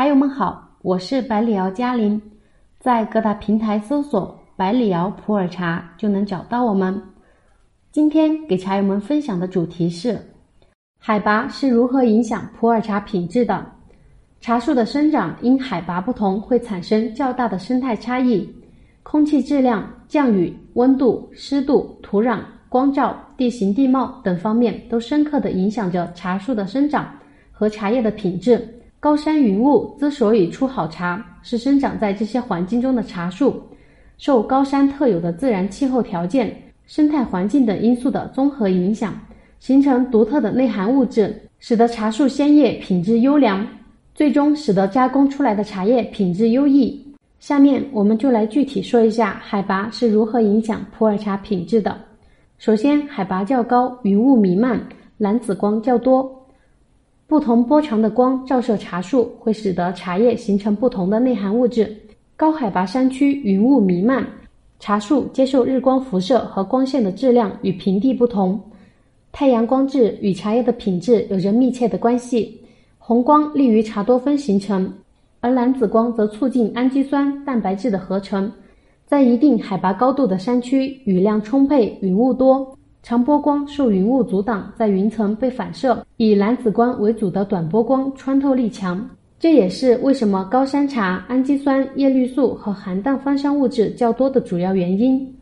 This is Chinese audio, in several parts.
茶友们好，我是百里瑶嘉玲，在各大平台搜索“百里瑶普洱茶”就能找到我们。今天给茶友们分享的主题是：海拔是如何影响普洱茶品质的？茶树的生长因海拔不同会产生较大的生态差异，空气质量、降雨、温度、湿度、土壤、光照、地形地貌等方面都深刻地影响着茶树的生长和茶叶的品质。高山云雾之所以出好茶，是生长在这些环境中的茶树受高山特有的自然气候条件、生态环境等因素的综合影响，形成独特的内含物质，使得茶树鲜叶品质优良。最终使得加工出来的茶叶品质优异。下面我们就来具体说一下海拔是如何影响普洱茶品质的。首先，海拔较高，云雾弥漫，蓝紫光较多，不同波长的光照射茶树，会使得茶叶形成不同的内含物质。高海拔山区云雾弥漫，茶树接受日光辐射和光线的质量与平地不同，太阳光质与茶叶的品质有着密切的关系。红光利于茶多酚形成，而蓝紫光则促进氨基酸、蛋白质的合成。在一定海拔高度的山区，雨量充沛，云雾多，长波光受云雾阻挡，在云层被反射，以蓝紫光为主的短波光穿透力强。这也是为什么高山茶氨基酸、叶绿素和含氮芳香物质较多的主要原因。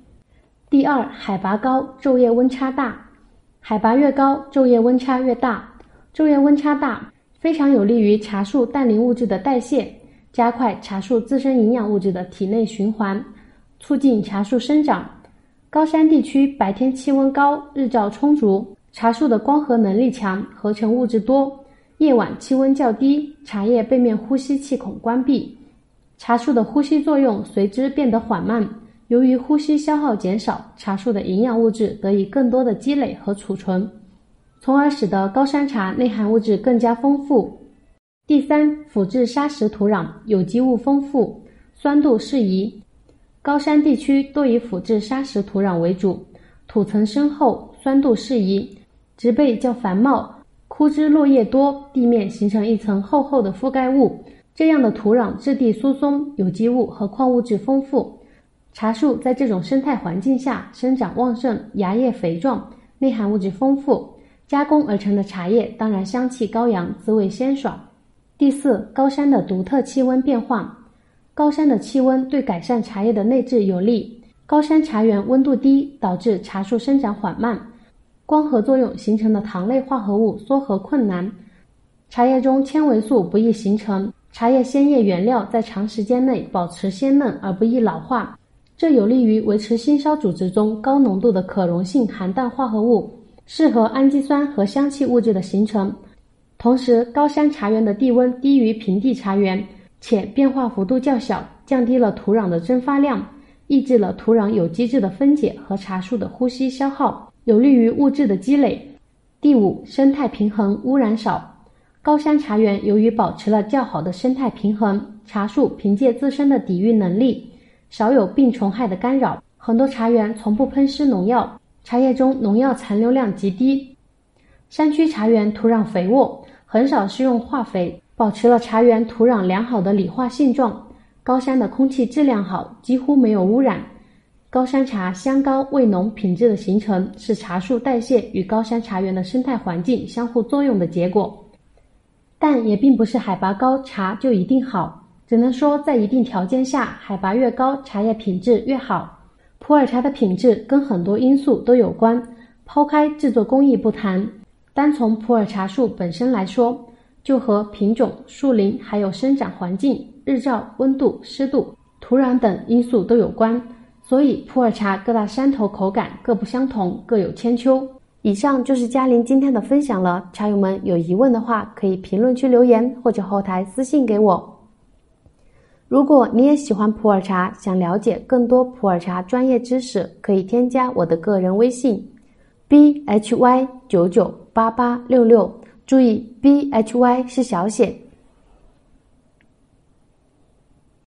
第二，海拔高，昼夜温差大。海拔越高，昼夜温差越大。昼夜温差大。非常有利于茶树氮磷物质的代谢，加快茶树自身营养物质的体内循环，促进茶树生长。高山地区白天气温高，日照充足，茶树的光合能力强，合成物质多；夜晚气温较低，茶叶背面呼吸气孔关闭，茶树的呼吸作用随之变得缓慢。由于呼吸消耗减少，茶树的营养物质得以更多的积累和储存。从而使得高山茶内含物质更加丰富。第三，腐质砂石土壤，有机物丰富，酸度适宜。高山地区多以腐质砂石土壤为主，土层深厚，酸度适宜，植被较繁茂，枯枝落叶多，地面形成一层厚厚的覆盖物。这样的土壤质地疏松，有机物和矿物质丰富，茶树在这种生态环境下生长旺盛，芽叶肥壮，内含物质丰富。加工而成的茶叶当然香气高扬，滋味鲜爽。第四，高山的独特气温变化。高山的气温对改善茶叶的内质有利。高山茶园温度低，导致茶树生长缓慢，光合作用形成的糖类化合物缩合困难，茶叶中纤维素不易形成，茶叶鲜叶原料在长时间内保持鲜嫩而不易老化，这有利于维持新烧组织中高浓度的可溶性含氮化合物。适合氨基酸和香气物质的形成，同时高山茶园的地温低于平地茶园，且变化幅度较小，降低了土壤的蒸发量，抑制了土壤有机质的分解和茶树的呼吸消耗，有利于物质的积累。第五，生态平衡，污染少。高山茶园由于保持了较好的生态平衡，茶树凭借自身的抵御能力，少有病虫害的干扰，很多茶园从不喷施农药。茶叶中农药残留量极低，山区茶园土壤肥沃，很少施用化肥，保持了茶园土壤良好的理化性状。高山的空气质量好，几乎没有污染。高山茶香高味浓，品质的形成是茶树代谢与高山茶园的生态环境相互作用的结果。但也并不是海拔高茶就一定好，只能说在一定条件下，海拔越高，茶叶品质越好。普洱茶的品质跟很多因素都有关，抛开制作工艺不谈，单从普洱茶树本身来说，就和品种、树龄还有生长环境、日照、温度、湿度、土壤等因素都有关。所以普洱茶各大山头口感各不相同，各有千秋。以上就是嘉玲今天的分享了，茶友们有疑问的话，可以评论区留言或者后台私信给我。如果你也喜欢普洱茶，想了解更多普洱茶专业知识，可以添加我的个人微信：bhy 九九八八六六。注意，bhy 是小写。